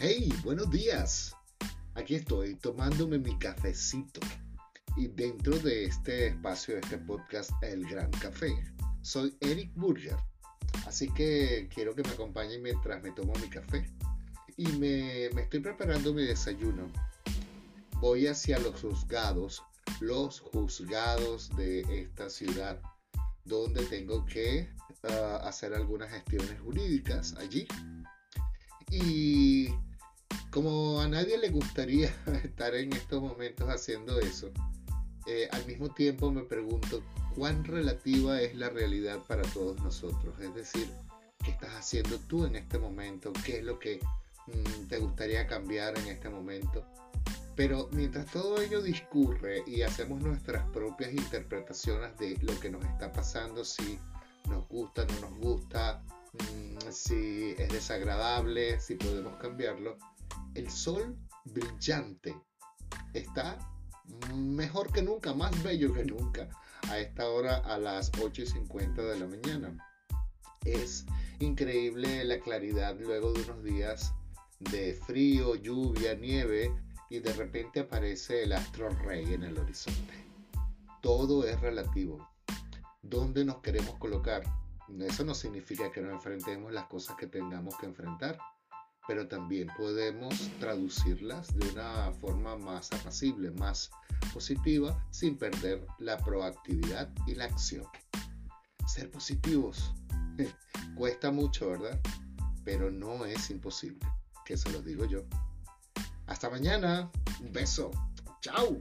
Hey, buenos días. Aquí estoy tomándome mi cafecito. Y dentro de este espacio, de este podcast, El Gran Café, soy Eric Burger. Así que quiero que me acompañen mientras me tomo mi café. Y me, me estoy preparando mi desayuno. Voy hacia los juzgados, los juzgados de esta ciudad, donde tengo que uh, hacer algunas gestiones jurídicas allí. Y como a nadie le gustaría estar en estos momentos haciendo eso, eh, al mismo tiempo me pregunto cuán relativa es la realidad para todos nosotros. Es decir, ¿qué estás haciendo tú en este momento? ¿Qué es lo que mm, te gustaría cambiar en este momento? Pero mientras todo ello discurre y hacemos nuestras propias interpretaciones de lo que nos está pasando, si nos gusta, no nos gusta, mm, si es desagradable, si podemos cambiarlo, el sol brillante está mejor que nunca, más bello que nunca, a esta hora a las 8 y 50 de la mañana. Es increíble la claridad luego de unos días de frío, lluvia, nieve y de repente aparece el astro rey en el horizonte. Todo es relativo. ¿Dónde nos queremos colocar? Eso no significa que no enfrentemos las cosas que tengamos que enfrentar pero también podemos traducirlas de una forma más apacible, más positiva, sin perder la proactividad y la acción. Ser positivos cuesta mucho, ¿verdad? Pero no es imposible, que se lo digo yo. Hasta mañana, un beso, chao.